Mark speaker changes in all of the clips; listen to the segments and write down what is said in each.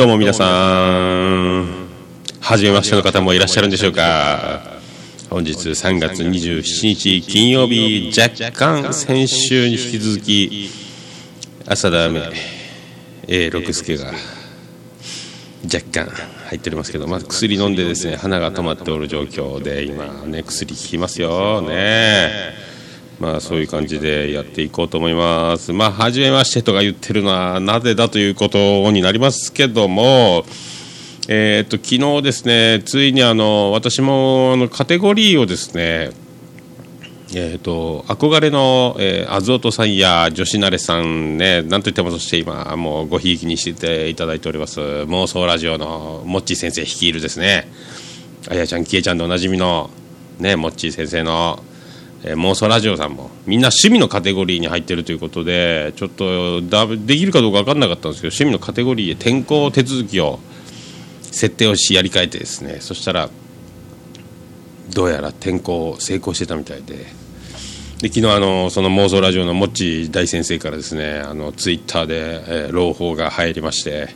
Speaker 1: どうも皆さん、はじめましての方もいらっしゃるんでしょうか。本日3月27日金曜日、若干先週に引き続き、朝ダメ、A 六助が若干入っておりますけど、まあ、薬飲んでですね、鼻が止まっておる状況で、今ね、薬効きますよね。まあそういう感じでやっていこうと思います。まあ、初めましてとか言ってるのはなぜだということになりますけども、えー、っと、昨日ですね、ついにあの、私もあのカテゴリーをですね、えーと、憧れの、えー、アズオトさんや女子慣れさんね、なんといってもそして今、もうごひいきにしていただいております、妄想ラジオのモッチー先生率いるですね、あやちゃん、きえちゃんでおなじみの、ね、モッチー先生のえー、妄想ラジオさんもみんな趣味のカテゴリーに入ってるということでちょっとだできるかどうか分かんなかったんですけど趣味のカテゴリーへ転校手続きを設定をしやり替えてですねそしたらどうやら転校成功してたみたいで。で昨日あのその妄想ラジオのもっち大先生からですねあのツイッターで、えー、朗報が入りまして、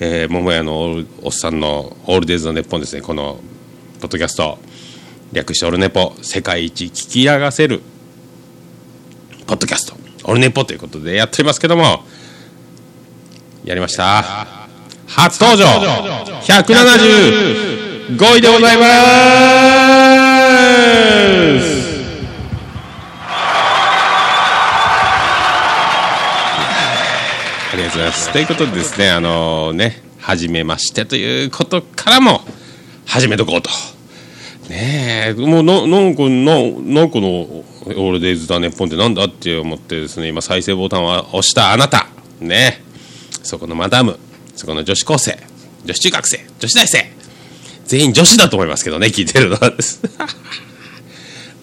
Speaker 1: えー、桃屋のおっさんの「オールデイズ・のネッポン」ですねこのポッドキャスト。略してオルネポ世界一聞き流せるポッドキャスト。オルネポということでやってますけどもやりました。初登場175位でございます。ありがとうございます。ということでですねあのね初めましてということからも始めとこうと。ねえもうななんかななんかの「オールデイズ・だネッポン」ってなんだって思ってですね今再生ボタンを押したあなた。ね。そこのマダム。そこの女子高生。女子中学生。女子大生。全員女子だと思いますけどね聞いてるのはです。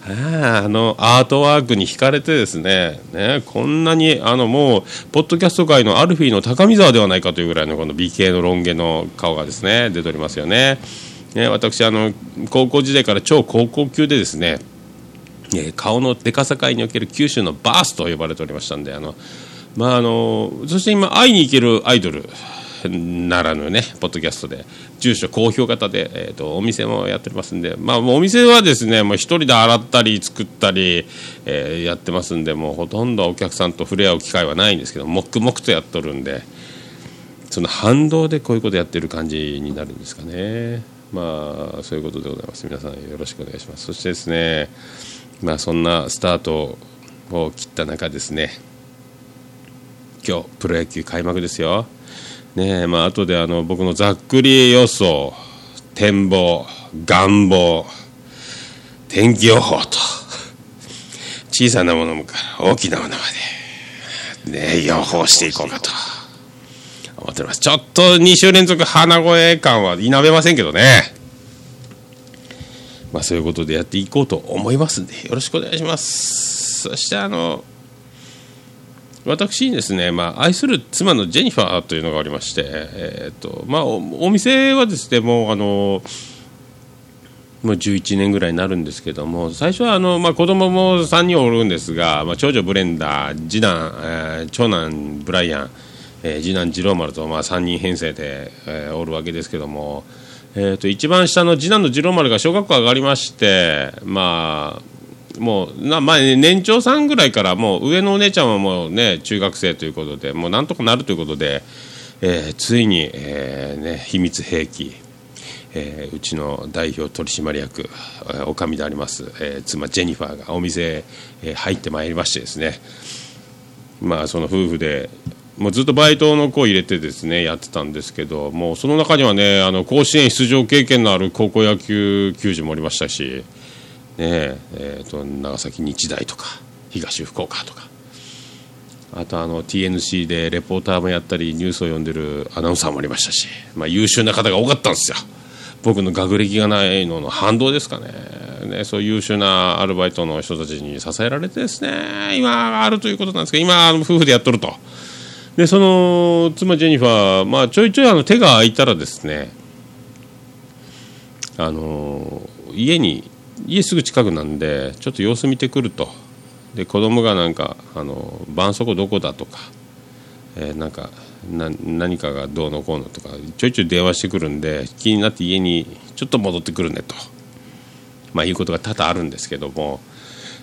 Speaker 1: ああのアートワークに惹かれてですね。ねこんなにあのもうポッドキャスト界のアルフィーの高見沢ではないかというぐらいのこの美形のロン毛の顔がですね出ておりますよね。ね、私あの高校時代から超高校級でですね、えー、顔のでかさ界における九州のバースと呼ばれておりましたんであの、まあ、あのそして今会いに行けるアイドルならぬねポッドキャストで住所公表型で、えーと、お店もやっておりますんで、まあ、お店はですねもう1人で洗ったり作ったり、えー、やってますんでもうほとんどお客さんと触れ合う機会はないんですけど黙々とやっとるんでその反動でこういうことやってる感じになるんですかね。まあそういうことでございます。皆さんよろしくお願いします。そしてですねまあそんなスタートを切った中ですね今日プロ野球開幕ですよ。ねまあ後であの僕のざっくり予想展望願望天気予報と小さなものから大きなものまでね予報していこうかと。思ってます。ちょっと2週連続鼻声感は否めませんけどね。まあそういうことでやっていこうと思いますんで、よろしくお願いします。そしてあの、私にですね、まあ、愛する妻のジェニファーというのがおりまして、えーとまあ、お店はですねもうあのもう11年ぐらいになるんですけども最初はあの、まあ、子供も3人おるんですが、まあ、長女ブレンダー次男、えー、長男ブライアンえー、次男次郎丸とまあ3人編成で、えー、おるわけですけども、えー、と一番下の次男の次郎丸が小学校上がりましてまあもうな、まあ、年長さんぐらいからもう上のお姉ちゃんはもうね中学生ということでもうなんとかなるということで、えー、ついに、えーね、秘密兵器えー、うちの代表取締役おかみであります、えー、妻ジェニファーがお店へ、え、入ってまいりましてですね。まあその夫婦でもうずっとバイトの子を入れてですねやってたんですけどもうその中にはねあの甲子園出場経験のある高校野球球児もおりましたし、ねえーと、長崎日大とか東福岡とかあとあの TNC でレポーターもやったりニュースを読んでるアナウンサーもおりましたし、まあ、優秀な方が多かったんですよ僕の学歴がないのの反動ですかねねそう優秀なアルバイトの人たちに支えられてですね今あるということなんですけど今夫婦でやっとると。でその妻ジェニファー、まあ、ちょいちょいあの手が空いたらですねあの家に家すぐ近くなんでちょっと様子見てくるとで子供がなんかあの絆創膏どこだとか、えー、なんかな何かがどうのこうのとかちょいちょい電話してくるんで気になって家にちょっと戻ってくるねと、まあ、いうことが多々あるんですけども。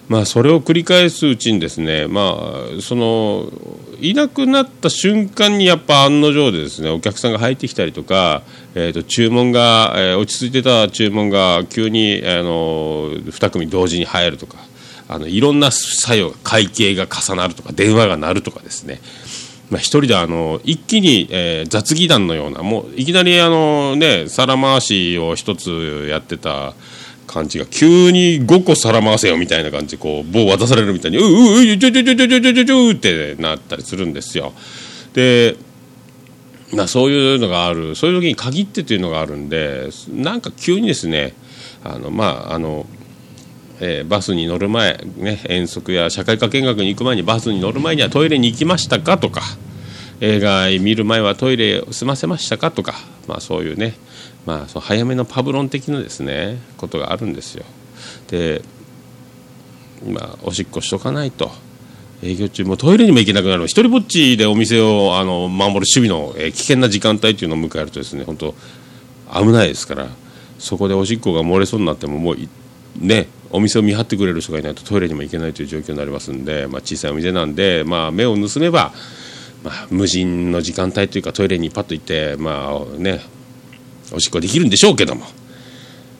Speaker 1: まあ、それを繰り返すうちにですね、まあ、そのいなくなった瞬間にやっぱ案の定でですねお客さんが入ってきたりとか、えー、と注文が、えー、落ち着いてた注文が急にあの2組同時に入るとかあのいろんな作用会計が重なるとか電話が鳴るとかですね。まあ、一人であの一気に、えー、雑技団のようなもういきなりあの、ね、皿回しを一つやってた感じが急に5個皿回せよみたいな感じでこう棒渡されるみたいに「うううちょちょちょちょちょちょちょちょ」ってなったりするんですよ。でまあ、そういうのがあるそういう時に限ってというのがあるんでなんか急にですねあのまああのえー、バスに乗る前、ね、遠足や社会科見学に行く前にバスに乗る前にはトイレに行きましたかとか映画見る前はトイレを済ませましたかとか、まあ、そういうね、まあ、その早めのパブロン的なですねことがあるんですよ。で、まあ、おしっこしとかないと。営業中もトイレにも行けなくなる一人ぼっちでお店をあの守る守備の、え、危険な時間帯というのを迎えるとですね本当危ないですからそこでおしっこが漏れそうになってももうねお店を見張ってくれる人がいないとトイレにも行けないという状況になりますんで、まあ、小さいお店なんで、まあ、目を盗めば、まあ、無人の時間帯というかトイレにパッと行って、まあね、おしっこできるんでしょうけども。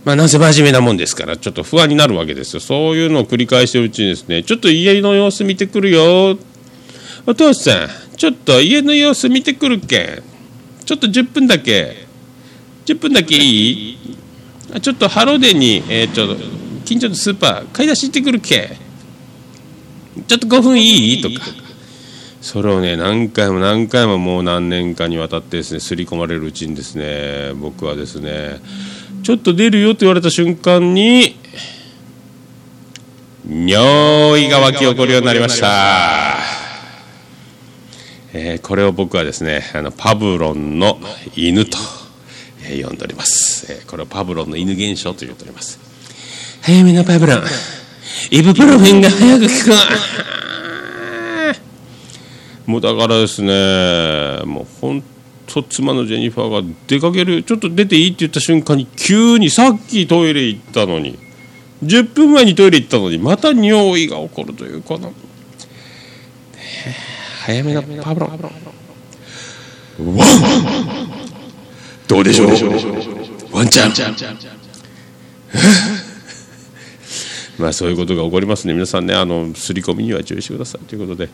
Speaker 1: まあ、なんせ真面目なもんですから、ちょっと不安になるわけですよ。そういうのを繰り返してるうちにですね、ちょっと家の様子見てくるよ。お父さん、ちょっと家の様子見てくるけん。ちょっと10分だけ。10分だけいい？ちょっとハロデに、えー、ちょっと近所のスーパー買い出し行ってくるけちょっと5分いい？とかそれをね何回も何回ももう何年かにわたってですね刷り込まれるうちにですね僕はですねちょっと出るよって言われた瞬間に尿意が湧き起こるようになりました、えー、これを僕はですねあのパブロンの犬と、えー、呼んでおります、えー、これをパブロンの犬現象と言っております。早めのパブロン。イブプロフェンが早く効くもうだからですねもう本当妻のジェニファーが出かけるちょっと出ていいって言った瞬間に急にさっきトイレ行ったのに10分前にトイレ行ったのにまた尿意が起こるというこの早めのパブロン。ワン。どうでしょう？ワンちゃん。まあそういうことが起こりますね。皆さんねあのすり込みには注意してくださいということで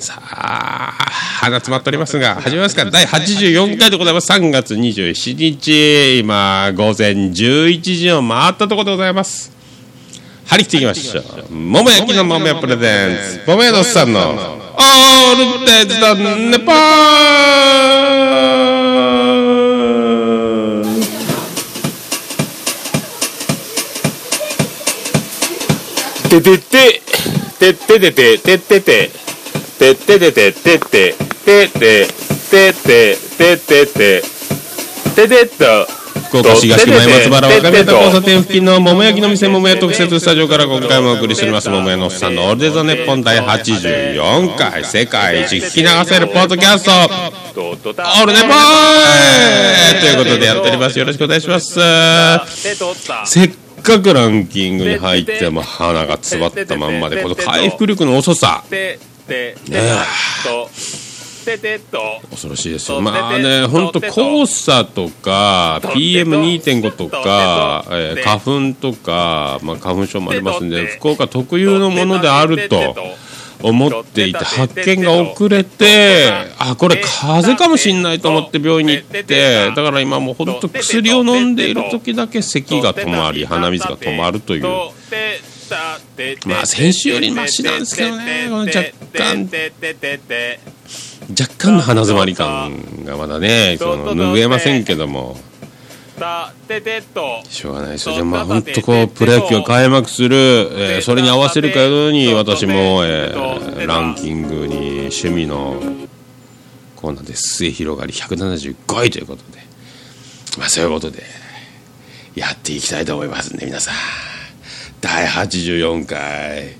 Speaker 1: さあ鼻詰まっておりますが始めますか。第84回でございます。3月27日今午前11時を回ったところでございます。張り切っていきましょう。桃焼きの桃屋プレゼンツ桃屋のおっさんのオールデイズだネパー。ててて、てててて、ててて、てっててて、てて、てて、てて、ててて、ててっと、福岡市東区前松原若宮田交差点付近の桃焼きの店桃屋特設スタジオから今回もお送りしております桃屋のおっさんのオールデザネッポン第84回世界一聞き流せるポッドキャストオールネポーということでやっておりますよろしくお願いしますせっかくランキングに入っても鼻が詰まったまんまでこの回復力の遅さね恐ろしいですよ。まあね本当黄砂とか PM2.5 と。か、えー、花粉とか、まあ、花粉症もありますんで福岡特有のものであると思っていて発見が遅れてあこれ風邪かもしれないと思って病院に行ってだから今もう本当薬を飲んでいる時だけ咳が止まり鼻水が止まるというまあ先週よりマシなんですけどねこの若干。若干の鼻詰まり感がまだねその拭えませんけども。しょうがないですよ、でもまあ本当こうプロ野球が開幕する、えー、それに合わせるかように私も、えー、ランキングに趣味のコーナーで末広がり175位ということで。まあそういうことでやっていきたいと思いますんで皆さん第84回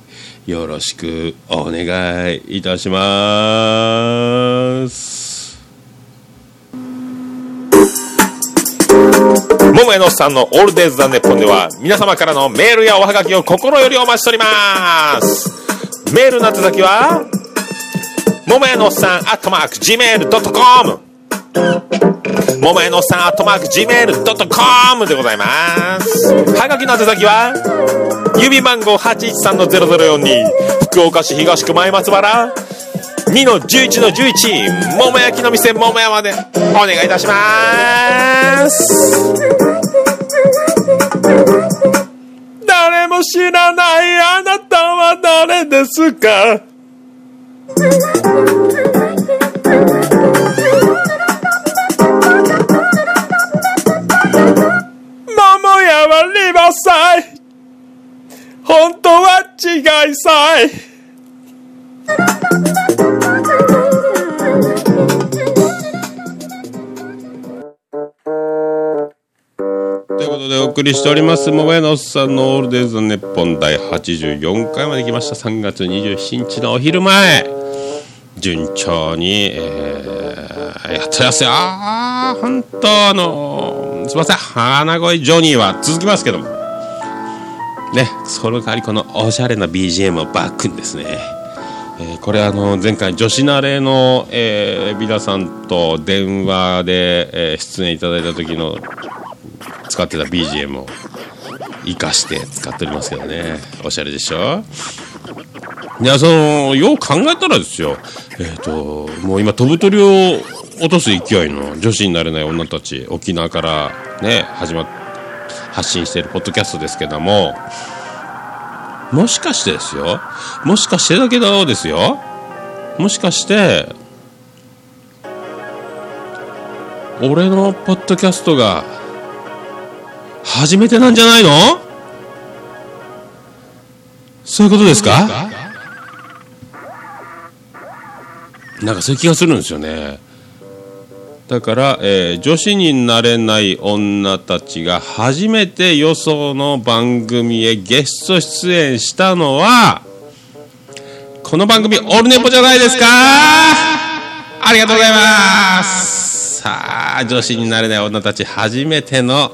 Speaker 1: よろしくお願いいたします。桃屋のっさんのオールデイズ・ザ・ネッポンでは皆様からのメールやおはがきを心よりお待ちしております。メールの宛先は桃屋のおっさんアットマーク Gmail.com 桃屋のさんアットマーク Gmail.com でございます。はがきの宛先は郵便番号813-0042福岡市東区前松原2の11の11桃焼きの店桃屋までお願いいたします。誰も知らないあなたは誰ですか？はリバサイ本当は違いさい。ということでお送りしております桃屋のおっさんのオールデイズ・ネッポン第84回まで来ました。3月27日のお昼前。順調に、えー、やってますよ本当あのすいません。花声ジョニーは続きますけども。ねその代わりこのおしゃれな BGM をバックにですねえーこれあの前回女子慣れの、えー、ビダさんと電話で、えー出演いただいた時の使ってた BGM を生かして使っておりますけどね。おしゃれでしょ？いやそのよう考えたらですよ。えっ、ともう今飛ぶ鳥を落とす勢いの女子になれない女たち沖縄からね始まって発信しているポッドキャストですけどももしかしてですよ？もしかしてだけどですよ？もしかして俺のポッドキャストが初めてなんじゃないの？そういうことですか？なんかそういう気がするんですよねだから、えー女子になれない女たちが初めてよその番組へゲスト出演したのはこの番組オールネポじゃないですか。ありがとうございます。さあ女子になれない女たち初めての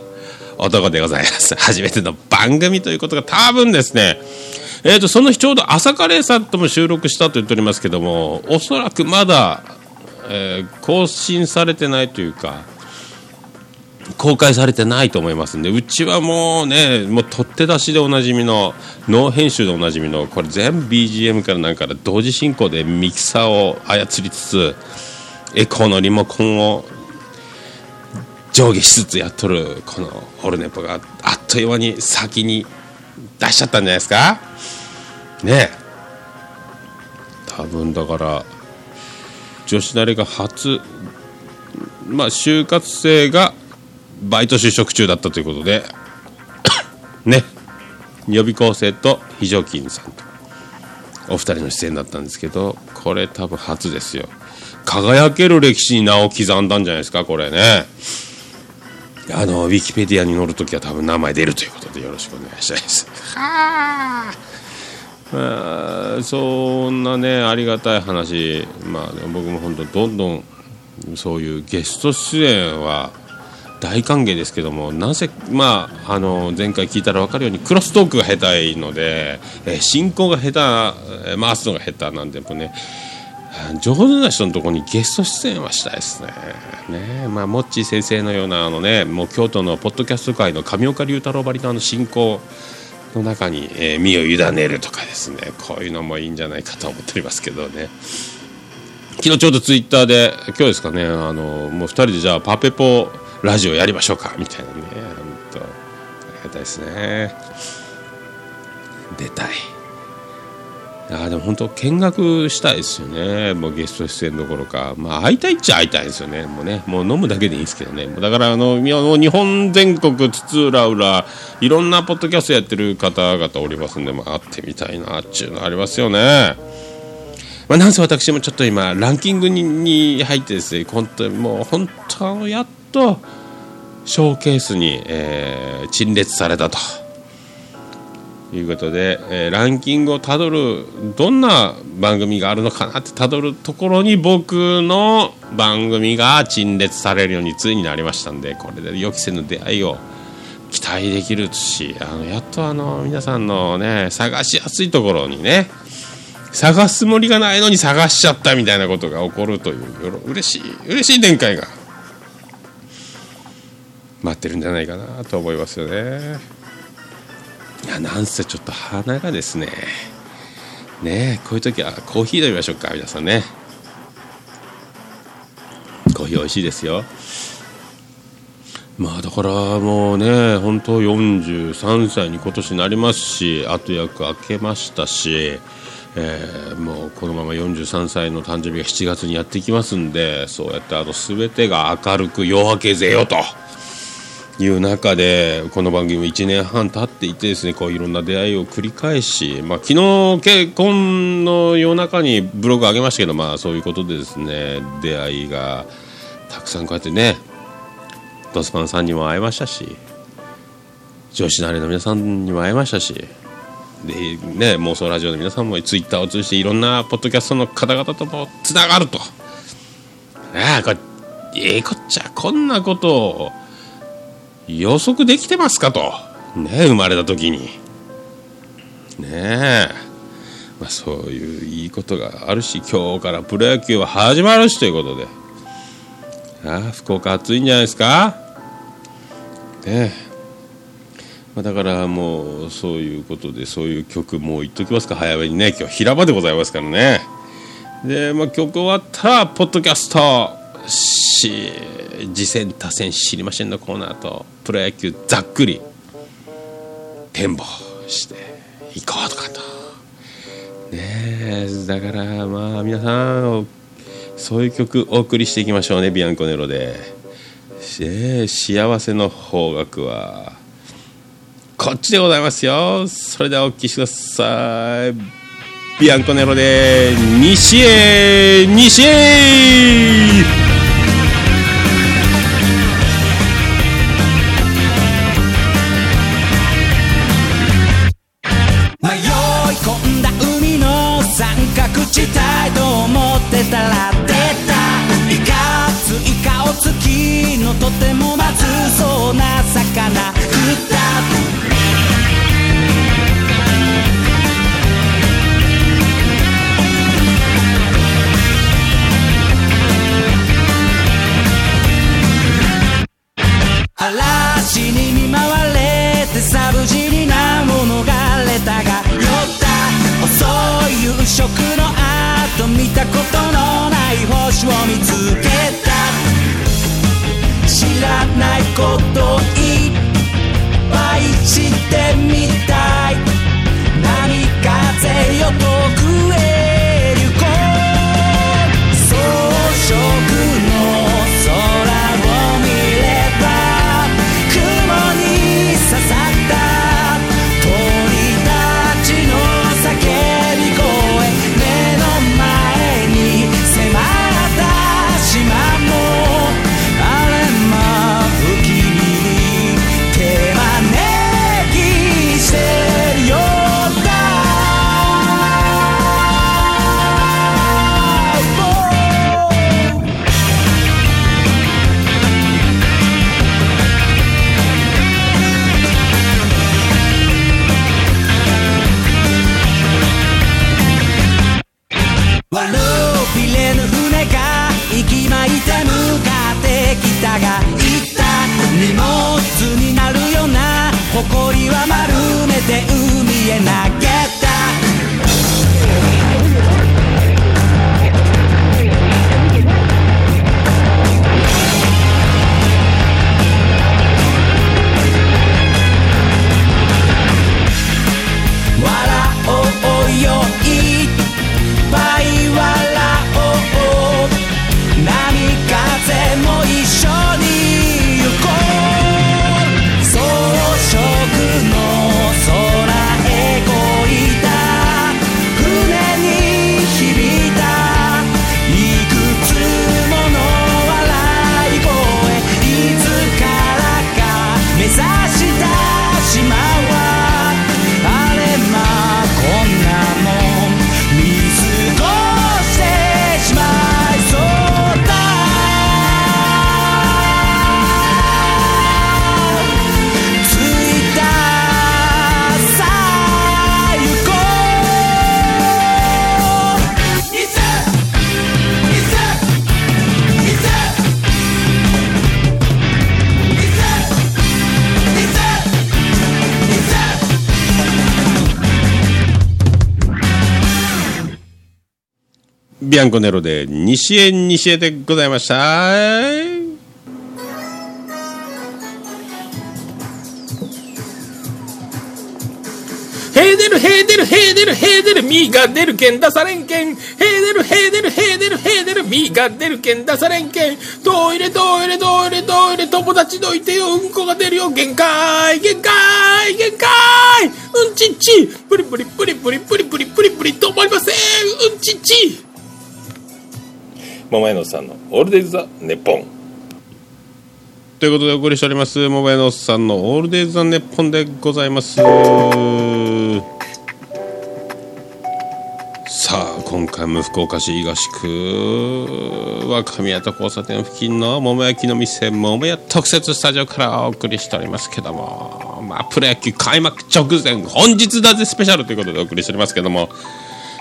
Speaker 1: 男でございます。初めての番組ということが多分ですね。えー、とその日ちょうど朝カレーさんとも収録したと言っておりますけどもおそらくまだ、えー更新されてないというか公開されてないと思いますんでうちはもうねもう取って出しでおなじみのノー編集でおなじみのこれ全部 BGM からなんから同時進行でミキサーを操りつつエコーのリモコンを上下しつつやっとるこのオルネポがあっという間に先に出しちゃったんじゃないですか？ねえ。多分だから女子慣れが初まあ就活生がバイト就職中だったということで ね予備校生と非常勤さんとお二人の出演だったんですけどこれ多分初ですよ。輝ける歴史に名を刻んだんじゃないですかこれね。あのウィキペディアに載るときは多分名前出るということでよろしくお願いしたいです。はあまあそんなねありがたい話まあ、僕も本当どんどんそういうゲスト出演は大歓迎ですけどもなぜまああの前回聞いたら分かるようにクロストークが下手いので、えー進行が下手回すのが下手なんでもね上手な人のところにゲスト出演はしたいですね。ねまあ、モッチー先生のようなあの、ね、もう京都のポッドキャスト界の上岡龍太郎ばりのあの進行の中に、えー身を委ねるとかですねこういうのもいいんじゃないかと思っておりますけどね。昨日ちょうどツイッターで今日ですかねあのもう2人でじゃあパペポラジオやりましょうかみたいなね本当ありがたいですね出たいあでも本当見学したいですよね。もうゲスト出演どころか。まあ会いたいっちゃ会いたいですよね。もうね。もう飲むだけでいいですけどね。だからあの日本全国津々浦々いろんなポッドキャストやってる方々おりますんで、まあ、会ってみたいなっちゅうのありますよね。まあ、なんせ私もちょっと今ランキングに入ってですね本当にもう本当やっとショーケースに、えー陳列されたと。いうことで、えー、ランキングをたどるどんな番組があるのかなってたどるところに僕の番組が陳列されるようについになりましたんでこれで予期せぬ出会いを期待できるしあのやっとあの皆さんのね探しやすいところにね探すつもりがないのに探しちゃったみたいなことが起こるという嬉しい嬉しい展開が待ってるんじゃないかなと思いますよね。いやなんせちょっと鼻がですね。ねこういう時はコーヒー飲みましょうか皆さんね。コーヒー美味しいですよ。まあだからもうね本当43歳に今年なりますし後役明けましたし、えー、もうこのまま43歳の誕生日が7月にやってきますんでそうやってあの全てが明るく夜明けぜよと。いう中でこの番組1年半経っていてですねこういろんな出会いを繰り返し、まあ、昨日結婚の夜中にブログ上げましたけど、まあ、そういうことでですね出会いがたくさんこうやってねドスパンさんにも会えましたし女子のあれの皆さんにも会えましたしで、ね、妄想ラジオの皆さんもツイッターを通じていろんなポッドキャストの方々ともつながると。ああこれええこっちゃこんなことを予測できてますかと。ね生まれた時に。ねえ、まあ、そういういいことがあるし今日からプロ野球は始まるしということで。ああ福岡暑いんじゃないですか。ねえ。まあ、だからもうそういうことでそういう曲もう言っときますか。早めにね今日平場でございますからね。で、まあ、曲終わったらポッドキャスト。し次戦多戦知りませんのコーナーとプロ野球ざっくり展望していこうとかと。ねえだからまあ皆さんそういう曲お送りしていきましょうねビアンコネロで、え幸せの方角は。こっちでございますよ。それではお聴きください。ビアンコネロで西へ西へ。ビアンコネロで西へ西へでございました。
Speaker 2: ヘーデルヘーデルヘーデルヘーデルミーが出るけん出されんけん。ヘーデルヘーデルヘーデルヘーデルミーが出るけん出されんけん。トイレトイレトイレトイレ友達どいてよ。うんこが出るよ。限界限界限界。うんちっち。プリプリプリプリプリプリプリプリ止まりません。うんちっち。桃屋のさんのオールデイズ・ザ・ネッポン
Speaker 1: ということでお送りしております、モバイルのおっさんのオールデイズ・ザ・ネッポンでございます。さあ、今回も福岡市東区若宮と交差点付近の桃焼きの店、桃屋特設スタジオからお送りしておりますけども、まあ、プロ野球開幕直前、本日だぜスペシャルということでお送りしておりますけども、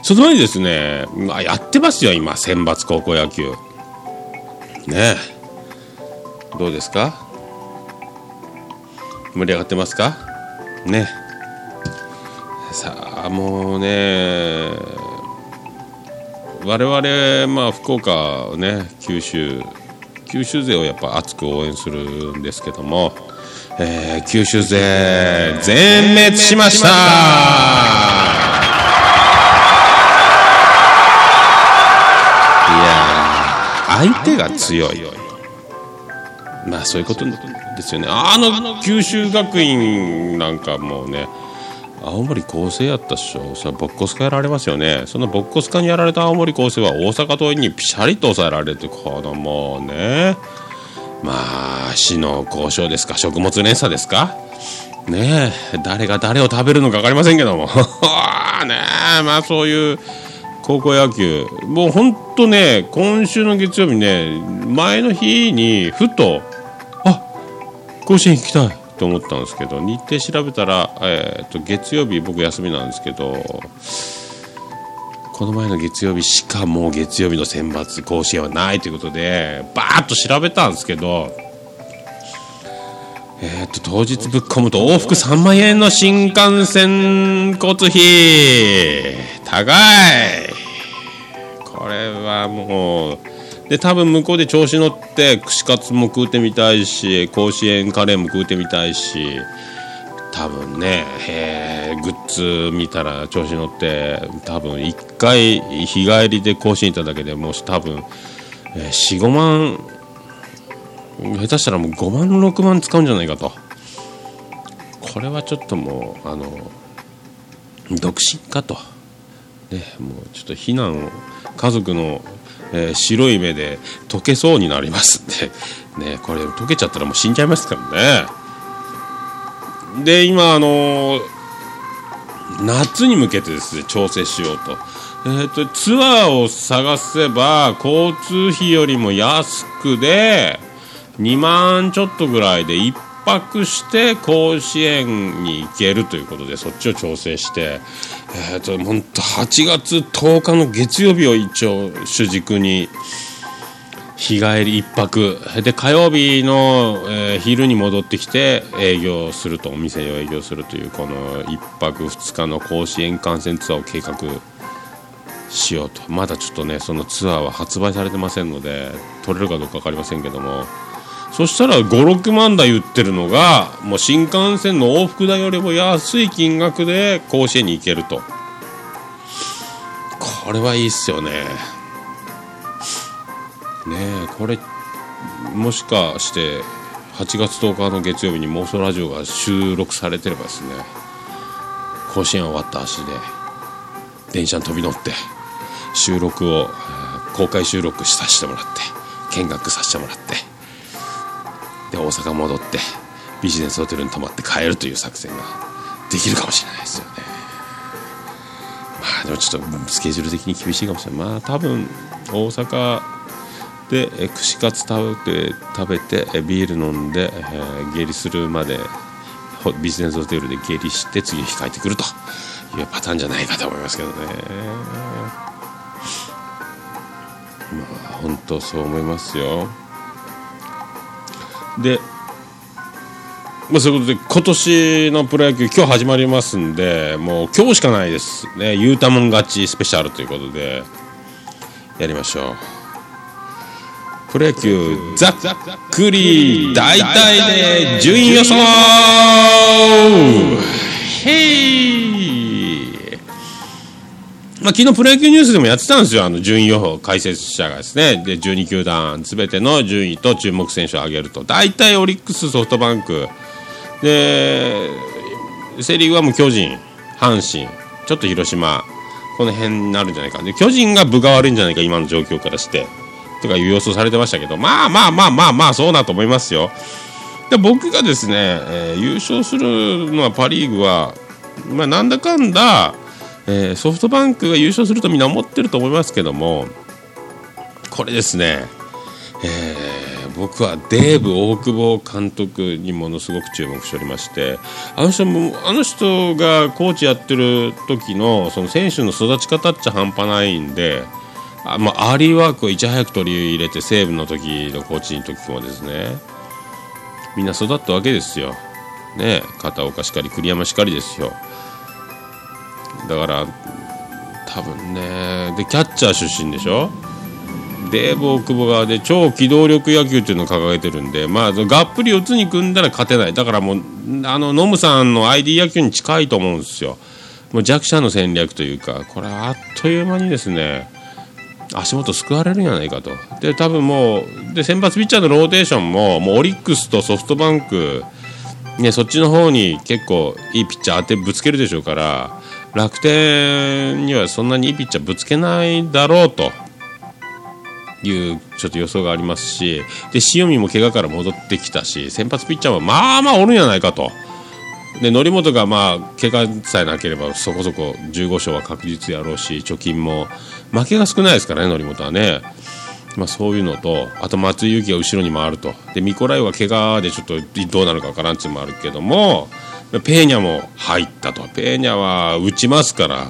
Speaker 1: その前にですね、まあ、やってますよ、今、選抜高校野球。ねえ。どうですか？盛り上がってますか？ねさあもうね我々まあ福岡ね九州九州勢をやっぱ熱く応援するんですけども、えー九州勢全滅しました相手が強いまあそういうことですよね。あの九州学院なんかもうね、青森高専やったっしょ。それボッコスカやられますよね。そのボッコスカにやられた青森高専は大阪桐蔭にピシャリと抑えられて、このもうね、まあ死の交渉ですか、食物連鎖ですか。ねえ、誰が誰を食べるのか分かりませんけども。ねえ、まあそういう。高校野球。もう本当ね今週の月曜日ね前の日にふとあ甲子園行きたい。と思ったんですけど日程調べたら、えー、と月曜日僕休みなんですけどこの前の月曜日しかもう月曜日の選抜甲子園はないということでバーッと調べたんですけどえー、と当日ぶっ込むと往復3万円の新幹線交通費。高いこれはもう。で多分向こうで調子乗って串カツも食うてみたいし甲子園カレーも食うてみたいし多分ね、えーグッズ見たら調子乗って多分1回日帰りで甲子園行っただけでもう多分、えー45万下手したらもう5万6万使うんじゃないかと。これはちょっともうあの独身かと、ね、もうちょっと避難を家族の、えー白い目で溶けそうになりますんで、ね、これ溶けちゃったらもう死んじゃいますからね。で今あの夏に向けてですね調整しようと,、えー、とツアーを探せば交通費よりも安くで2万ちょっとぐらいで1泊して甲子園に行けるということでそっちを調整して、えー、と本当8月10日の月曜日を一応主軸に日帰り1泊。で火曜日の、えー昼に戻ってきて営業するとお店を営業するというこの1泊2日の甲子園観戦ツアーを計画しようと。まだちょっとねそのツアーは発売されてませんので取れるかどうか分かりませんけどもそしたら56万台売ってるのがもう新幹線の往復代よりも安い金額で甲子園に行けると。これはいいっすよね。ねえこれもしかして8月10日の月曜日に妄想ラジオが収録されてればですね。甲子園終わった足で電車に飛び乗って収録を、公開収録させてもらって見学させてもらって。で大阪戻ってビジネスホテルに泊まって帰るという作戦ができるかもしれないですよね。まあでもちょっとスケジュール的に厳しいかもしれない。まあ多分大阪で串カツ食べて食べてビール飲んで、えー下痢するまでビジネスホテルで下痢して次の日帰ってくるというパターンじゃないかと思いますけどね。まあ本当そう思いますよ。でまあ、そういうことで今年のプロ野球今日始まりますんでもう今日しかないですね「ゆうたもん勝ちスペシャル」ということでやりましょう。プロ野球ざっくり大体で順位予想。へいまあ、昨日プロ野球ニュースでもやってたんですよ、あの順位予報、解説者がですね、で12球団すべての順位と注目選手を挙げると、大体オリックス、ソフトバンク、でセ・リーグはもう巨人、阪神、ちょっと広島、この辺になるんじゃないか、で巨人が分が悪いんじゃないか、今の状況からして、とかいう予想されてましたけど、まあまあまあまあまあ、そうだと思いますよ。で僕がですね、えー、優勝するのはパ・リーグは、まあ、なんだかんだ、えー、ソフトバンクが優勝するとみんな思ってると思いますけどもこれですね、えー、僕はデーブ大久保監督にものすごく注目しておりましてあの人もあの人がコーチやってる時のその選手の育ち方っちゃ半端ないんで。あまあ、アーリーワークをいち早く取り入れて西武の時のコーチの時もですねみんな育ったわけですよ、ね、片岡しかり栗山しかりですよだから多分ね。でキャッチャー出身でしょ？デーブ大久保側で超機動力野球っていうのを掲げてるんで、まあ、がっぷり四つに組んだら勝てない、だからもう、あのノムさんの ID 野球に近いと思うんですよ、もう弱者の戦略というか、これ、あっという間にですね、足元救われるんじゃないかと、で多分もうで先発ピッチャーのローテーションももうオリックスとソフトバンク、ね、そっちの方に結構いいピッチャー当てぶつけるでしょうから楽天にはそんなにいいピッチャーぶつけないだろうと。いうちょっと予想がありますしで塩見も怪我から戻ってきたし先発ピッチャーはまあまあおるんじゃないかと。で則本がまあ怪我さえなければそこそこ15勝は確実やろうし貯金も負けが少ないですからね則本はね、まあ、そういうのとあと松井裕樹が後ろに回ると。でミコライは怪我でちょっとどうなるか分からんっていうのもあるけどもペーニャも入ったと。ペーニャは打ちますから。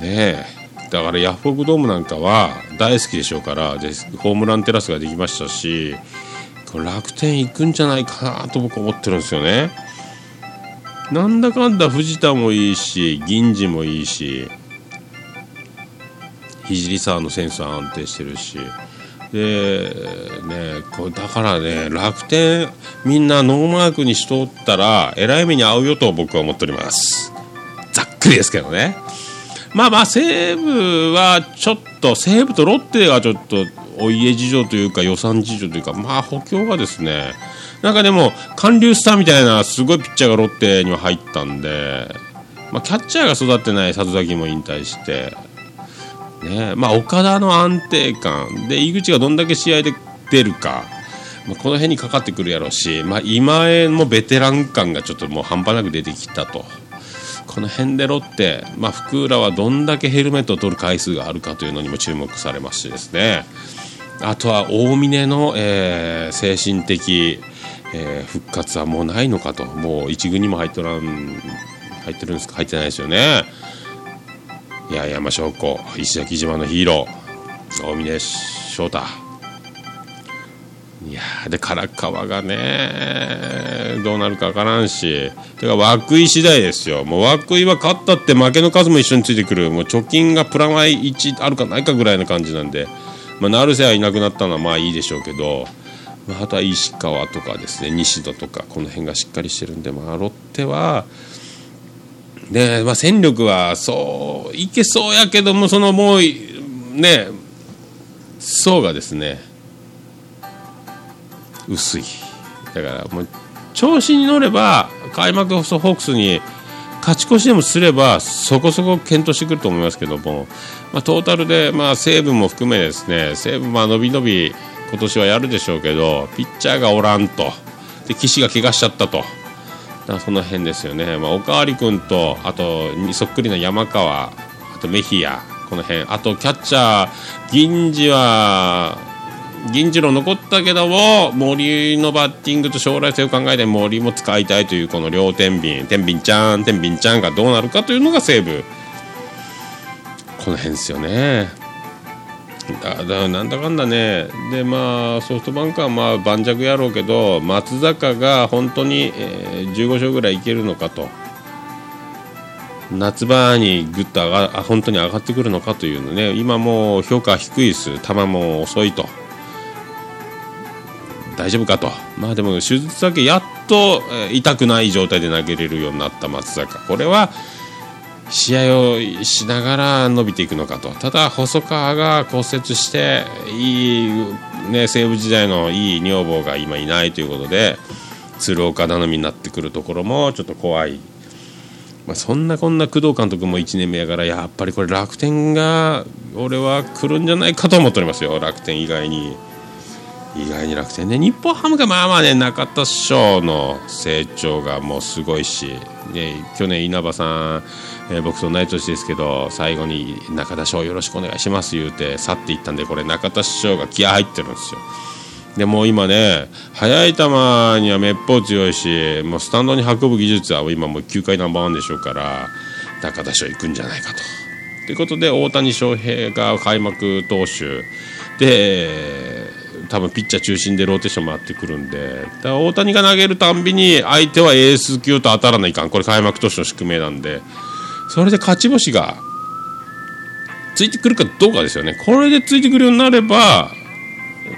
Speaker 1: ねえ。だからヤフオクドームなんかは大好きでしょうからでホームランテラスができましたし楽天行くんじゃないかなと僕思ってるんですよね。なんだかんだ藤田もいいし銀次もいいし聖沢のセンスは安定してるし。でねこれだからね楽天みんなノーマークにしとったらえらい目に遭うよと僕は思っております。ざっくりですけどね。まあまあ西武はちょっと西武とロッテがちょっとお家事情というか予算事情というかまあ補強がですねなんかでも韓流スターみたいなすごいピッチャーがロッテには入ったんで、まあ、キャッチャーが育ってない里崎も引退してね。まあ、岡田の安定感。で井口がどんだけ試合で出るか、まあ、この辺にかかってくるやろうし、まあ、今江もベテラン感がちょっともう半端なく出てきたと。この辺でロッテ、まあ、福浦はどんだけヘルメットを取る回数があるかというのにも注目されますしですね。あとは大峰の、えー、精神的、えー、復活はもうないのかと。もう一軍にも入っとらん入ってるんですか？入ってないですよね。いや山翔子石垣島のヒーロー大峰翔太。いやで唐川がねどうなるか分からんし。だか涌井次第ですよ。もう涌井は勝ったって負けの数も一緒についてくる。もう貯金がプラマイ1あるかないかぐらいな感じなんで、まあ、成瀬はいなくなったのはまあいいでしょうけど、まあ、あとは石川とかですね西戸とかこの辺がしっかりしてるんで、まあ、ロッテはで、まあ、戦力はそういけそうやけどもそのもうね層がですね薄い。だからもう調子に乗れば開幕ホークスに勝ち越しでもすればそこそこ検討してくると思いますけども、まあ、トータルで、まあ、西武も含めですね西武まあ伸び伸び今年はやるでしょうけどピッチャーがおらんと。で岸が怪我しちゃったと。だその辺ですよね、まあ、おかわり君とあとそっくりな山川あとメヒアこの辺。あとキャッチャー銀次は銀次郎残ったけども森のバッティングと将来性を考えて森も使いたいというこの両天秤。天秤ちゃん天秤ちゃんがどうなるかというのが西武この辺ですよね。だだなんだかんだね。でまあソフトバンクはまあ盤石やろうけど松坂が本当に、えー、15勝ぐらいいけるのかと。夏場にぐっと上が本当に上がってくるのかというのね。今もう評価低いです。球も遅いと。大丈夫かと。まあでも手術だけやっと、えー、痛くない状態で投げれるようになった松坂。これは試合をしながら伸びていくのかと。ただ細川が骨折していい、ね、西武時代のいい女房が今いないということで鶴岡頼みになってくるところもちょっと怖い、まあ、そんなこんな工藤監督も1年目やからやっぱりこれ楽天が俺は来るんじゃないかと思っておりますよ。楽天以外に。意外に楽天ね。日本ハムがまあまあね中田翔の成長がもうすごいし、ね、去年稲葉さんえー、僕と同い年ですけど最後に中田翔よろしくお願いします言うて去っていったんでこれ中田翔が気合入ってるんですよ。でも今ね速い球にはめっぽう強いしもうスタンドに運ぶ技術は今もう球界ナンバーワンでしょうから中田翔行くんじゃないかと。ということで大谷翔平が開幕投手。で多分ピッチャー中心でローテーション回ってくるんでだ大谷が投げるたんびに相手はエース級と当たらないかん。これ開幕投手の宿命なんで。それで勝ち星がついてくるかどうかですよねこれでついてくるようになれば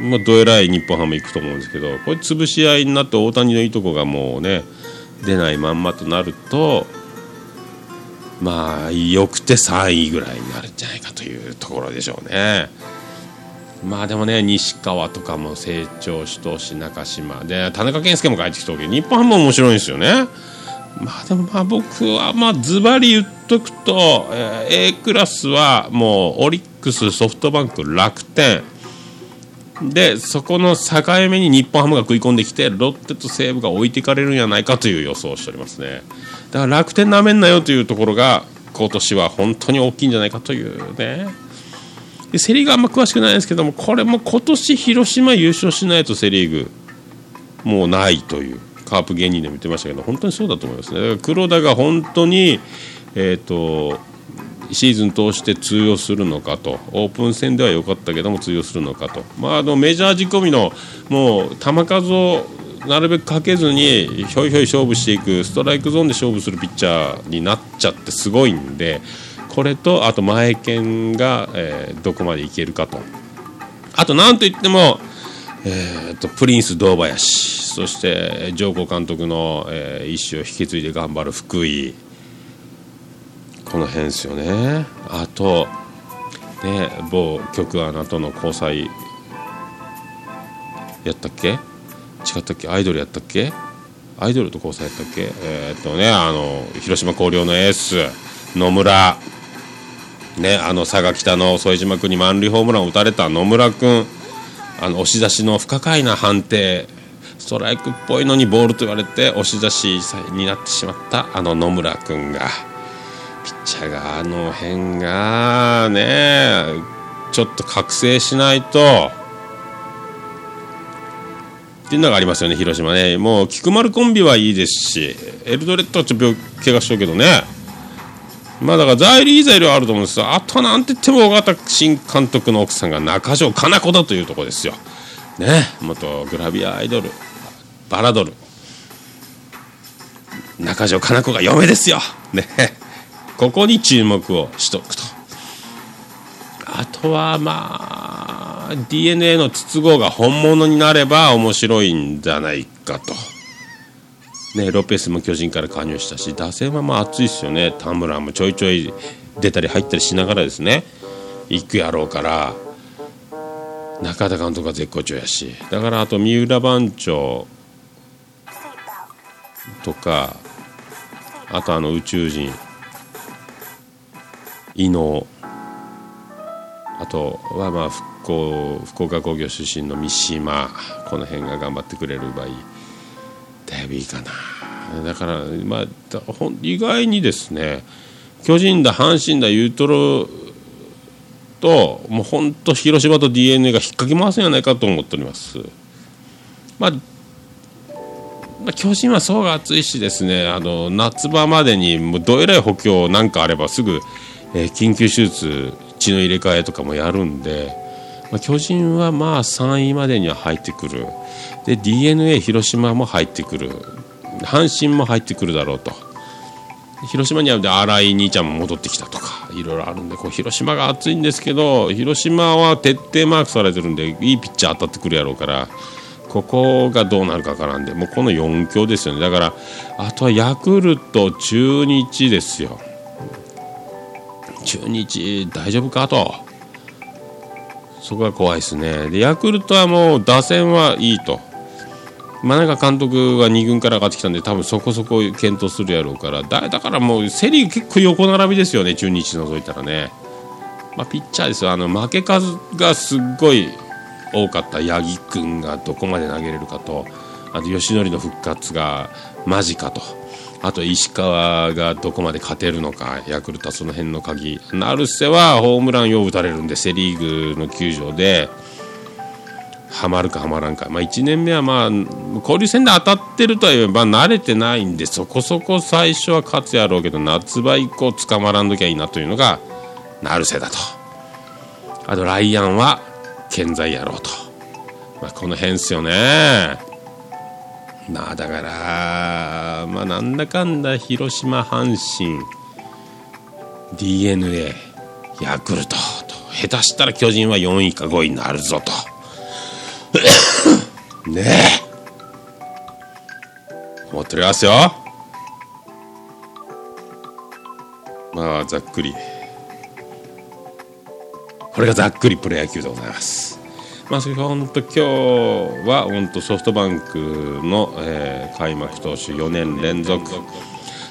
Speaker 1: まあ、どえらい日本ハム行くと思うんですけどこれ潰し合いになって大谷のいいとこがもうね出ないまんまとなるとまあよくて3位ぐらいになるんじゃないかというところでしょうね。まあでもね西川とかも成長しとし中島で田中健介も帰ってきたわけ日本ハムも面白いんですよね。まあでもまあ僕はまあズバリ言っとくと、えー、A クラスはもうオリックスソフトバンク楽天。でそこの境目に日本ハムが食い込んできてロッテと西武が置いていかれるんじゃないかという予想をしておりますね。だから楽天なめんなよというところが今年は本当に大きいんじゃないかというね。でセ・リーグあんま詳しくないですけどもこれも今年広島優勝しないとセ・リーグもうないという。カープ芸人でも言ってましたけど本当にそうだと思いますね。黒田が本当に、えーと、シーズン通して通用するのかと。オープン戦では良かったけども通用するのかと、まあ、あのメジャー仕込みのもう球数をなるべくかけずにひょいひょい勝負していくストライクゾーンで勝負するピッチャーになっちゃってすごいんでこれとあと前剣が、えー、どこまでいけるかと。あとなんといっても、えーとプリンス堂林そして上皇監督の、えー、意思を引き継いで頑張る福井。この辺ですよね。あとね某局アナとの交際。やったっけ？違ったっけ？アイドルやったっけ？アイドルと交際やったっけ？えー、っとねあの広島広陵のエース野村。ねあの佐賀北の副島君に満塁ホームランを打たれた野村君。あの押し出しの不可解な判定ストライクっぽいのにボールと言われて押し出しになってしまったあの野村君が。ピッチャーがあの辺がねちょっと覚醒しないと。っていうのがありますよね広島ね。もう菊丸コンビはいいですしエルドレッドはちょっと病怪我しとうけどね。まあだから在理いざいろあると思うんですよ。あとはなんて言っても尾形新監督の奥さんが中条かな子だというところですよ。ね。元グラビアアイドルバラドル。中条かな子が嫁ですよ。ね。ここに注目をしとくと。あとはまあ DNA の筒香が本物になれば面白いんじゃないかと。ね、ロペスも巨人から加入したし打線はまあ熱いですよね。田村もちょいちょい出たり入ったりしながらですね。行くやろうから中田監督が絶好調やし。だからあと三浦番長とかあとあの宇宙人伊能あとはまあ復興福岡工業出身の三島この辺が頑張ってくれればいいだいいかな。だからまあ意外にですね巨人だ阪神だユートロともう本当広島と d n a が引っ掛け回すんじゃないかと思っております。まあまあ、巨人は層が厚いしですねあの夏場までにもうどえらい補強なんかあればすぐ、えー、緊急手術血の入れ替えとかもやるんで、まあ、巨人はまあ3位までには入ってくる。で d n a 広島も入ってくる。阪神も入ってくるだろうと。広島には新井兄ちゃんも戻ってきたとかいろいろあるんでこう広島が熱いんですけど広島は徹底マークされてるんでいいピッチャー当たってくるやろうからここがどうなるかからんでもうこの4強ですよね。だからあとはヤクルト中日ですよ。中日大丈夫かと。そこが怖いですね。でヤクルトはもう打線はいいと。真中監督が2軍から上がってきたんで多分そこそこ検討するやろうから。だだからもうセ・リーグ結構横並びですよね中日除いたらね、まあ、ピッチャーですよ。あの負け数がすっごい多かった八木君がどこまで投げれるかと。あと吉典の復活が間近と。あと石川がどこまで勝てるのかヤクルトはその辺の鍵。成瀬はホームランよう打たれるんでセ・リーグの球場で。はまるかはまらんか、まあ、1年目はまあ交流戦で当たってるとは言えば慣れてないんでそこそこ最初は勝つやろうけど夏場以降捕まらんときゃいいなというのが成瀬だと。あとライアンは健在やろうと、まあ、この辺っすよね。まあだからまあなんだかんだ広島阪神 d n a ヤクルトと下手したら巨人は4位か5位になるぞと。ねえ。思っておりますよ。まあざっくり。これがざっくりプロ野球でございます。まあそれか、本当今日は本当ソフトバンクの、えー、開幕投手4年連続。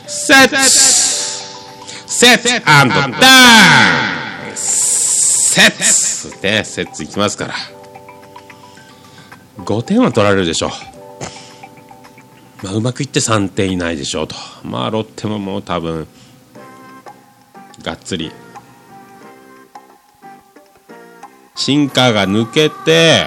Speaker 1: セッツ。セッツダウンセッツ。ねセッツいきますから。5点は取られるでしょう、まあ、うまくいって3点以内でしょうと。まあロッテももう多分がっつり。シンカーが抜けて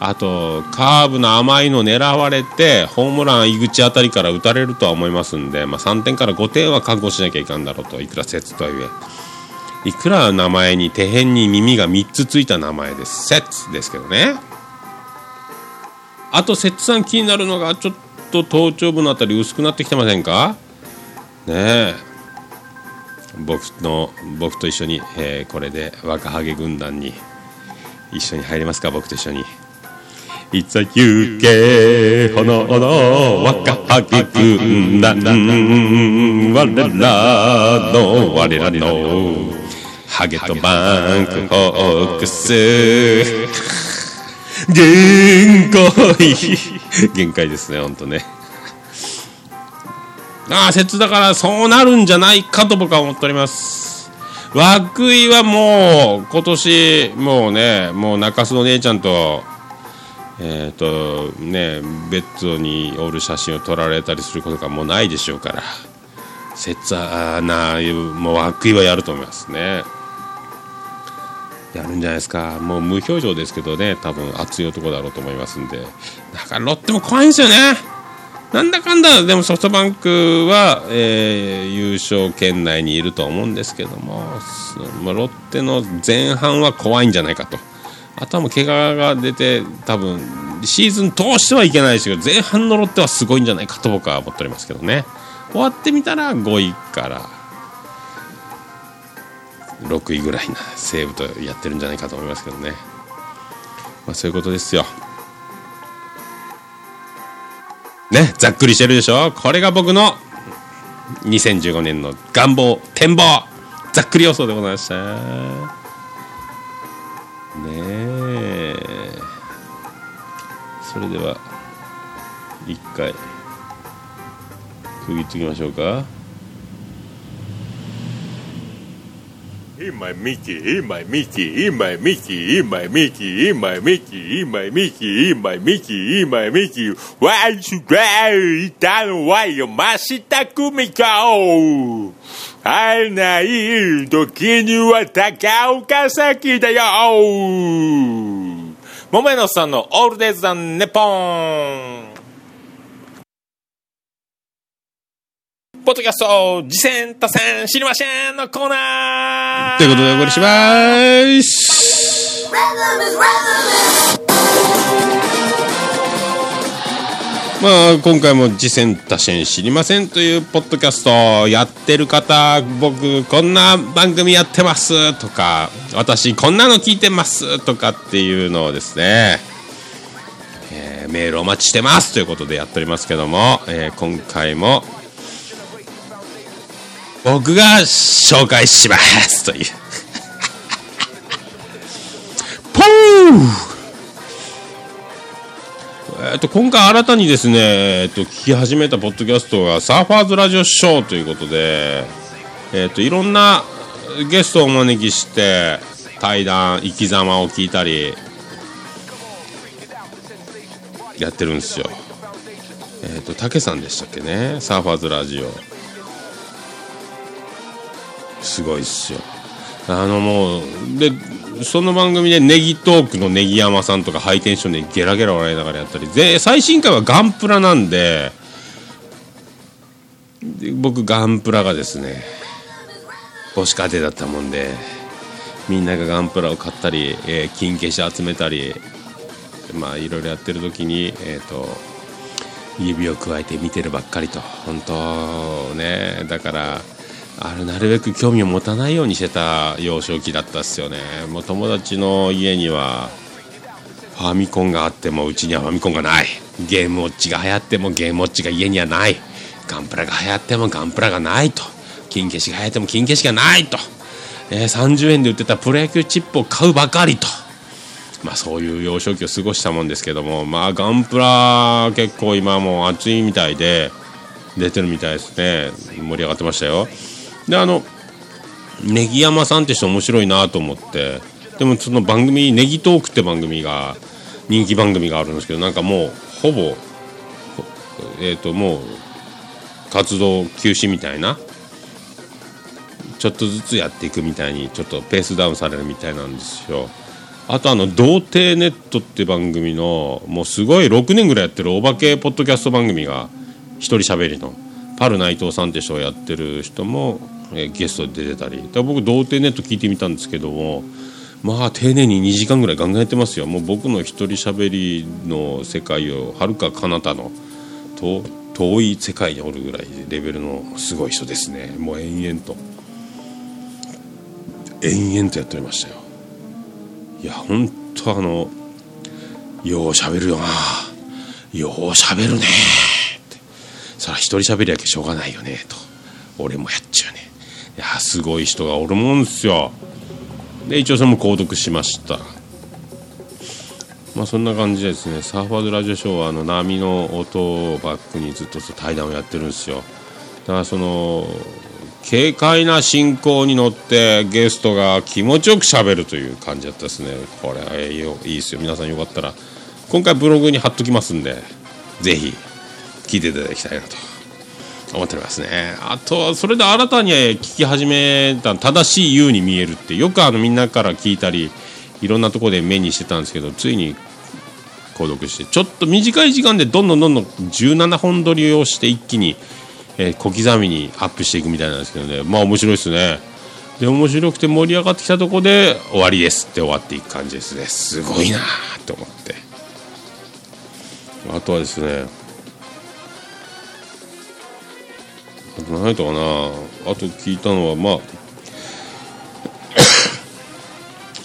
Speaker 1: あとカーブの甘いの狙われてホームラン井口あたりから打たれるとは思いますんで、まあ、3点から5点は覚悟しなきゃいかんだろうと。いくら説とはいえ。いくら名前に手辺に耳が3つついた名前です説ですけどね。あと摂津さん気になるのがちょっと頭頂部のあたり薄くなってきてませんか？ねえ。僕の僕と一緒に、えー、これで若ハゲ軍団に一緒に入りますか？僕と一緒に。いつゆけ炎の若ハゲ軍団。我らの我らのハゲとバンクホークス。限界 限界ですね、ほんとね。ああ、説だからそうなるんじゃないかと僕は思っております。涌井はもう、今年、もうね、もう中洲の姉ちゃんと、えっ、ー、と、ね、ベッドにおる写真を撮られたりすることがもうないでしょうから、切な、もう涌井はやると思いますね。やるんじゃないですか。もう無表情ですけどね。多分熱い男だろうと思いますんで。だからロッテも怖いんですよね。なんだかんだ。でもソフトバンクは、えー、優勝圏内にいると思うんですけども、まあ、ロッテの前半は怖いんじゃないかと。あとはもう怪我が出て多分シーズン通してはいけないですけど前半のロッテはすごいんじゃないかと僕は思っておりますけどね。終わってみたら5位から6位ぐらいな西武とやってるんじゃないかと思いますけどね、まあ、そういうことですよ。ねざっくりしてるでしょ？これが僕の2015年の願望展望。ざっくり予想でございました。ねえ。それでは一回区切っておきましょうか。
Speaker 3: In my Mickey, in my Mickey, in my Mickey, in my Mickey, in my Mickey, in my Mickey, in my Mickey, in my Mickey. Why should I いたのは山下久美子会えない時には高岡崎だよ桃野さんのオールデイズ・ザ・ネポンポッドキャスト、次戦、多戦、知りませんのコーナー。
Speaker 1: ということでお送りしまーす。まあ、今回も「次戦多戦知りません」というポッドキャストやってる方僕こんな番組やってますとか私こんなの聞いてますとかっていうのをですね、えーメールお待ちしてますということでやっておりますけども、えー今回も僕が紹介しますという。ポー！えっと今回新たにですね、えっと聞き始めたポッドキャストがサーファーズラジオショーということで、えっといろんなゲストをお招きして対談生き様を聞いたりやってるんですよ。えっとたけさんでしたっけね？サーファーズラジオすごいっすよ。あのもうでその番組でネギトークのネギ山さんとかハイテンションでゲラゲラ笑いながらやったりで最新回はガンプラなんでで僕ガンプラがですね母子家庭だったもんでみんながガンプラを買ったり、えー金消し集めたりまあいろいろやってる時にえっ、と指を加えて見てるばっかりと本当ねだからあれなるべく興味を持たないようにしてた幼少期だったっすよね。もう友達の家にはファミコンがあってもうちにはファミコンがない。ゲームウォッチが流行ってもゲームウォッチが家にはない。ガンプラが流行ってもガンプラがないと。金消しが流行っても金消しがないと、えー30円で売ってたプロ野球チップを買うばかりと。まあそういう幼少期を過ごしたもんですけども。まあガンプラ結構今もう熱いみたいで出てるみたいですね。盛り上がってましたよ。であのネギ山さんって人面白いなと思って。でもその番組「ネギトーク」って番組が人気番組があるんですけどなんかもうほぼえっ、ともう活動休止みたいな。ちょっとずつやっていくみたいにちょっとペースダウンされるみたいなんですよ。あとあの「童貞ネット」って番組のもうすごい6年ぐらいやってるお化けポッドキャスト番組が一人喋りのパル内藤さんって人をやってる人も、えーゲストで出てたり。だ僕童貞ネット聞いてみたんですけどもまあ丁寧に2時間ぐらいガンガンやってますよ。もう僕の一人喋りの世界をはるか彼方のと遠い世界におるぐらいレベルのすごい人ですね。もう延々と。延々とやっておりましたよ。いやほんとあのようしゃべるよな。ようしゃべるねって。そら一人喋りやけしょうがないよねと。俺もやっちゃうね。いやすごい人がおるもんですよ。で一応それも購読しました。まあそんな感じでですねサーファーズラジオショーはあの波の音をバックにずっと対談をやってるんですよ。だからその軽快な進行に乗ってゲストが気持ちよくしゃべるという感じだったですね。これはいいですよ。皆さんよかったら今回ブログに貼っときますんでぜひ聞いていただきたいなと。思っておりますね。あとはそれで新たに聞き始めた正しい U に見えるってよくあのみんなから聞いたりいろんなとこで目にしてたんですけどついに購読してちょっと短い時間でどんどんどんどん17本撮りをして一気に、えー小刻みにアップしていくみたいなんですけどね。まあ面白いですね。で面白くて盛り上がってきたとこで終わりですって終わっていく感じですね。すごいなーって思って。あとはですねあと何やったかな。あと聞いたのはまあ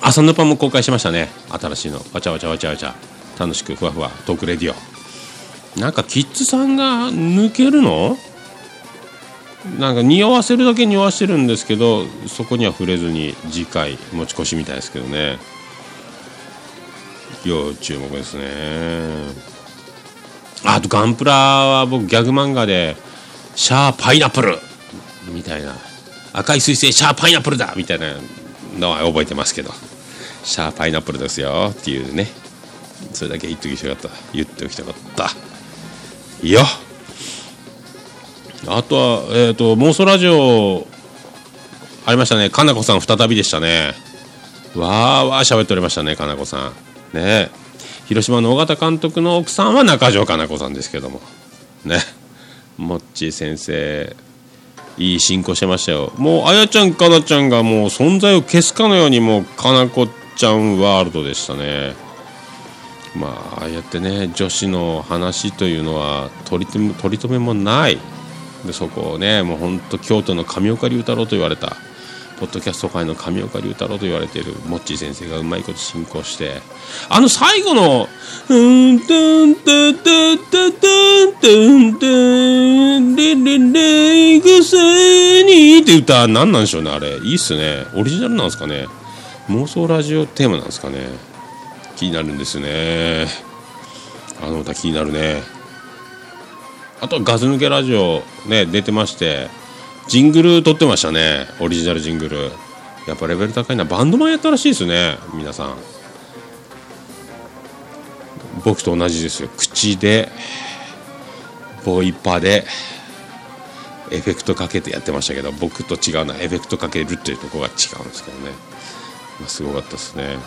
Speaker 1: 朝のパンも公開しましたね。新しいの。わちゃわちゃわちゃわちゃ。楽しくふわふわトークレディオ。なんかキッズさんが抜けるの？なんか匂わせるだけ匂わしてるんですけどそこには触れずに次回持ち越しみたいですけどね。要注目ですね。あとガンプラは僕ギャグ漫画で「シャーパイナップル」みたいな「赤い彗星シャーパイナップルだ」みたいなのは覚えてますけど「シャーパイナップルですよ」っていうね。それだけ言っときたかった言っておきたかったいいよ。あとはえっ、と妄想ラジオありましたね。かなこさん再びでしたね。わーわー喋っておりましたねかなこさん。ね。広島の尾形監督の奥さんは中条かな子さんですけども。ね。もっちー先生いい進行してましたよ。もうあやちゃんかなちゃんがもう存在を消すかのようにもうかなこちゃんワールドでしたね。まあああやってね女子の話というのは取り留め取り留めもない。でそこをねもうほんと京都の上岡龍太郎と言われた。ポッドキャスト界の上岡龍太郎と言われているモッチー先生がうまいこと進行してあの最後の「うんとんとんとんとんとんとんとんレレレグサに」って歌何なんでしょうねあれいいっすねオリジナルなんですかね妄想ラジオテーマなんですかね気になるんですよねあの歌気になるねあとガス抜けラジオね出てましてジングル撮ってましたね。オリジナルジングル。やっぱレベル高いな。バンドマンやったらしいですね皆さん。僕と同じですよ。口でボイパでエフェクトかけてやってましたけど僕と違うな。エフェクトかけるっていうとこが違うんですけどね、まあ、すごかったですね。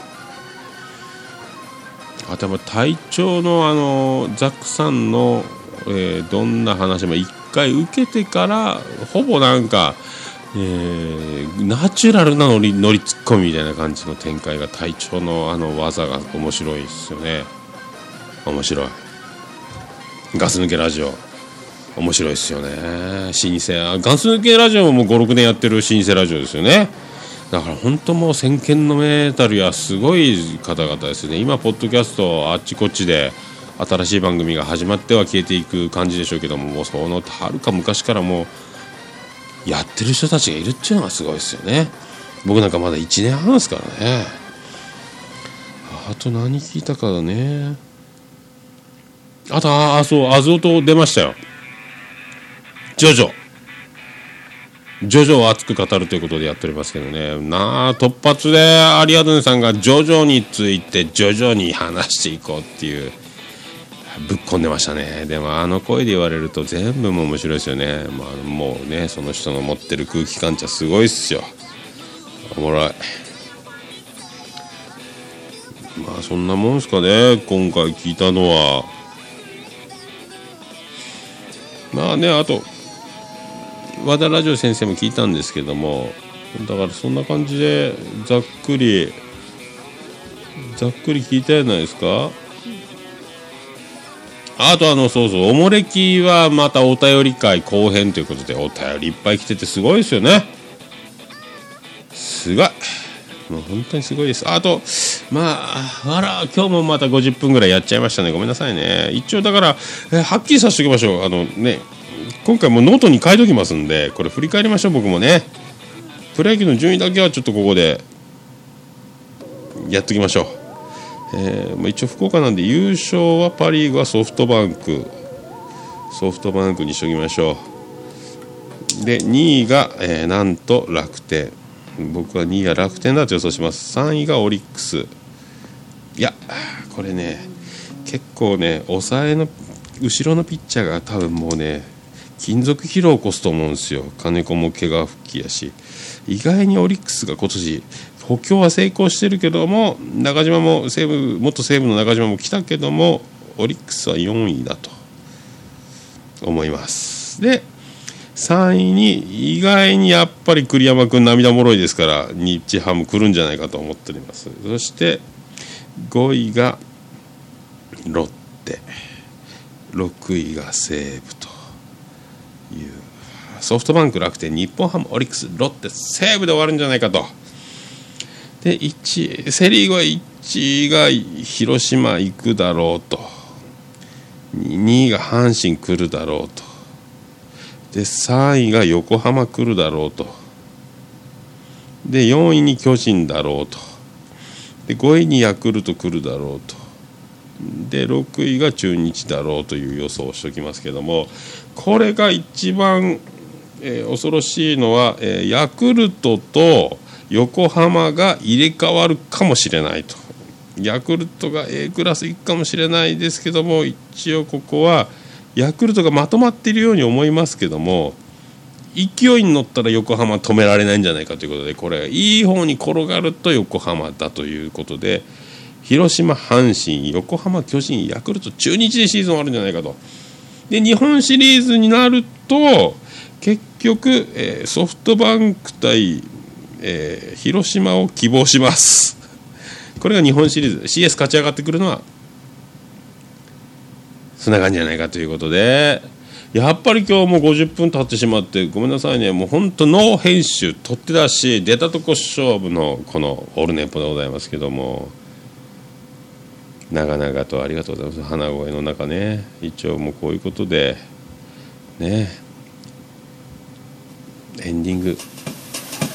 Speaker 1: あとやっぱ隊長のあのザックさんの、えーどんな話も一回受けてからほぼなんか、えーナチュラルな乗り乗りツッコミみたいな感じの展開が隊長のあの技が面白いですよね。面白い。ガス抜けラジオ。面白いですよね。老舗。ガス抜けラジオもも56年やってる老舗ラジオですよね。だから本当もう先見のメタルやすごい方々ですね。今ポッドキャストあっちこっちで新しい番組が始まっては消えていく感じでしょうけどももうそのはるか昔からもうやってる人たちがいるっていうのがすごいですよね。僕なんかまだ1年半ですからね。あと何聞いたかだね。あとああそうアズオと出ましたよ。ジョジョ。ジョジョを熱く語るということでやっておりますけどね。なあ突発でアリアドネさんがジョジョについてジョジョに話していこうっていう。ぶっ込んでましたね。でもあの声で言われると全部も面白いですよね、まあ、もうねその人の持ってる空気感じゃすごいっすよ。おもろい。まあそんなもんすかね。今回聞いたのは。まあねあと和田ラジオ先生も聞いたんですけども。だからそんな感じでざっくりざっくり聞いたじゃないですか。あとあのそうそうおもれきはまたお便り会後編ということでお便りいっぱい来ててすごいですよね。すごい。もう本当にすごいです。あとまああら今日もまた50分ぐらいやっちゃいましたね。ごめんなさいね。一応だからえはっきりさせておきましょう。あのね今回もノートに書いておきますんでこれ振り返りましょう僕もね。プロ野球の順位だけはちょっとここでやっときましょう。えーま、一応福岡なんで優勝はパ・リーグはソフトバンク。ソフトバンクにしときましょう。で2位が、えーなんと楽天。僕は2位が楽天だと予想します。3位がオリックス。いやこれね結構ね抑えの後ろのピッチャーが多分もうね金属疲労を起こすと思うんですよ。金子も怪我復帰やし。意外にオリックスが今年補強は成功してるけども中島も西武元西武の中島も来たけどもオリックスは4位だと思います。で3位に意外にやっぱり栗山君涙もろいですから日ハム来るんじゃないかと思っております。そして5位がロッテ。6位が西武というソフトバンク楽天日本ハムオリックスロッテ西武で終わるんじゃないかとで1セ・リーグは1位が広島行くだろうと。2位が阪神来るだろうと。で3位が横浜来るだろうと。で4位に巨人だろうと。で5位にヤクルト来るだろうと。で6位が中日だろうという予想をしておきますけどもこれが一番、えー恐ろしいのは、えーヤクルトと横浜が入れ替わるかもしれないとヤクルトが A クラス行くかもしれないですけども一応ここはヤクルトがまとまっているように思いますけども勢いに乗ったら横浜止められないんじゃないかということでこれいい方に転がると横浜だということで広島、阪神、横浜、巨人、ヤクルト、中日でシーズン終わるんじゃないかと。で日本シリーズになると結局、えーソフトバンク対、えー広島を希望します。これが日本シリーズ。CS 勝ち上がってくるのはそんな感じじゃないかということで。やっぱり今日もう50分経ってしまってごめんなさいね。もう本当ノー編集取って出し出たとこ勝負のこのオールネポでございますけども。長々とありがとうございます。鼻声の中ね。一応もうこういうことでね。エンディング。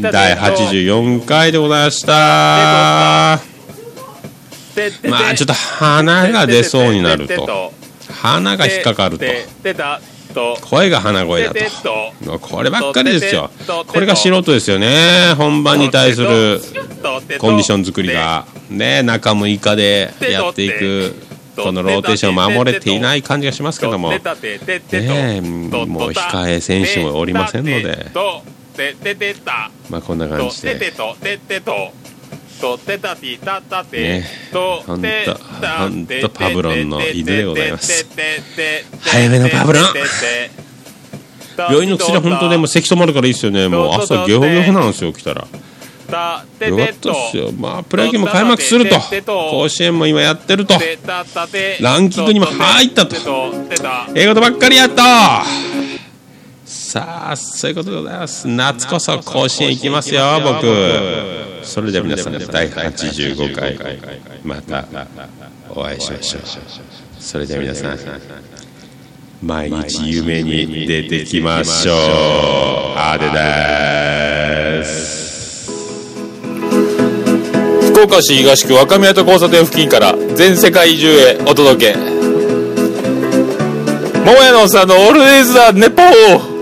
Speaker 1: 第84回でございました。まあちょっと鼻が出そうになると鼻が引っかかると声が鼻声だとこればっかりですよこれが素人ですよね本番に対するコンディション作りがね中6日でやっていくこのローテーションを守れていない感じがしますけどもねもう控え選手もおりませんのでまあこんな感じで。ねほんとほんと。パブロンの犬でございます早めのパブロン病院の薬は本当でも咳止まるからいいですよね。もう朝ゲホゲホなんですよ来たら。よかったですよ。まあプロ野球も開幕すると。甲子園も今やってると。ランキングにも入ったと。英語とばっかりやったさあそういうことでございます。夏こそ甲子園行きますよ僕。それでは皆さん第85回またお会いしましょう。それでは皆さん毎日夢に出てきましょう。あでです。
Speaker 3: 福岡市東区若宮と交差点付近から全世界中へお届け。桃屋のおっさんのオールデイズ・ザ・ネポー。